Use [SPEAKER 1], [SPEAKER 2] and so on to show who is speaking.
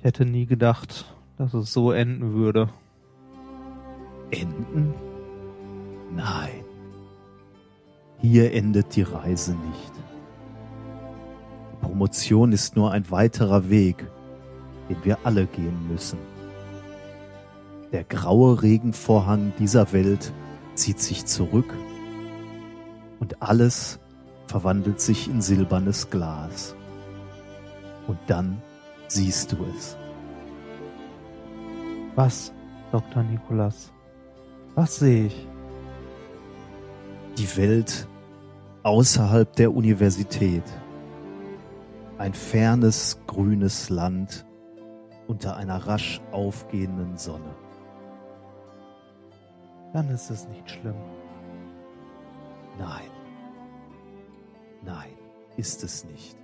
[SPEAKER 1] Ich hätte nie gedacht, dass es so enden würde.
[SPEAKER 2] Enden? Nein. Hier endet die Reise nicht. Die Promotion ist nur ein weiterer Weg, den wir alle gehen müssen. Der graue Regenvorhang dieser Welt zieht sich zurück und alles verwandelt sich in silbernes Glas. Und dann siehst du es.
[SPEAKER 1] Was, Dr. Nikolas? Was sehe ich?
[SPEAKER 2] Die Welt außerhalb der Universität. Ein fernes, grünes Land unter einer rasch aufgehenden Sonne.
[SPEAKER 1] Dann ist es nicht schlimm.
[SPEAKER 2] Nein. Nein, ist es nicht.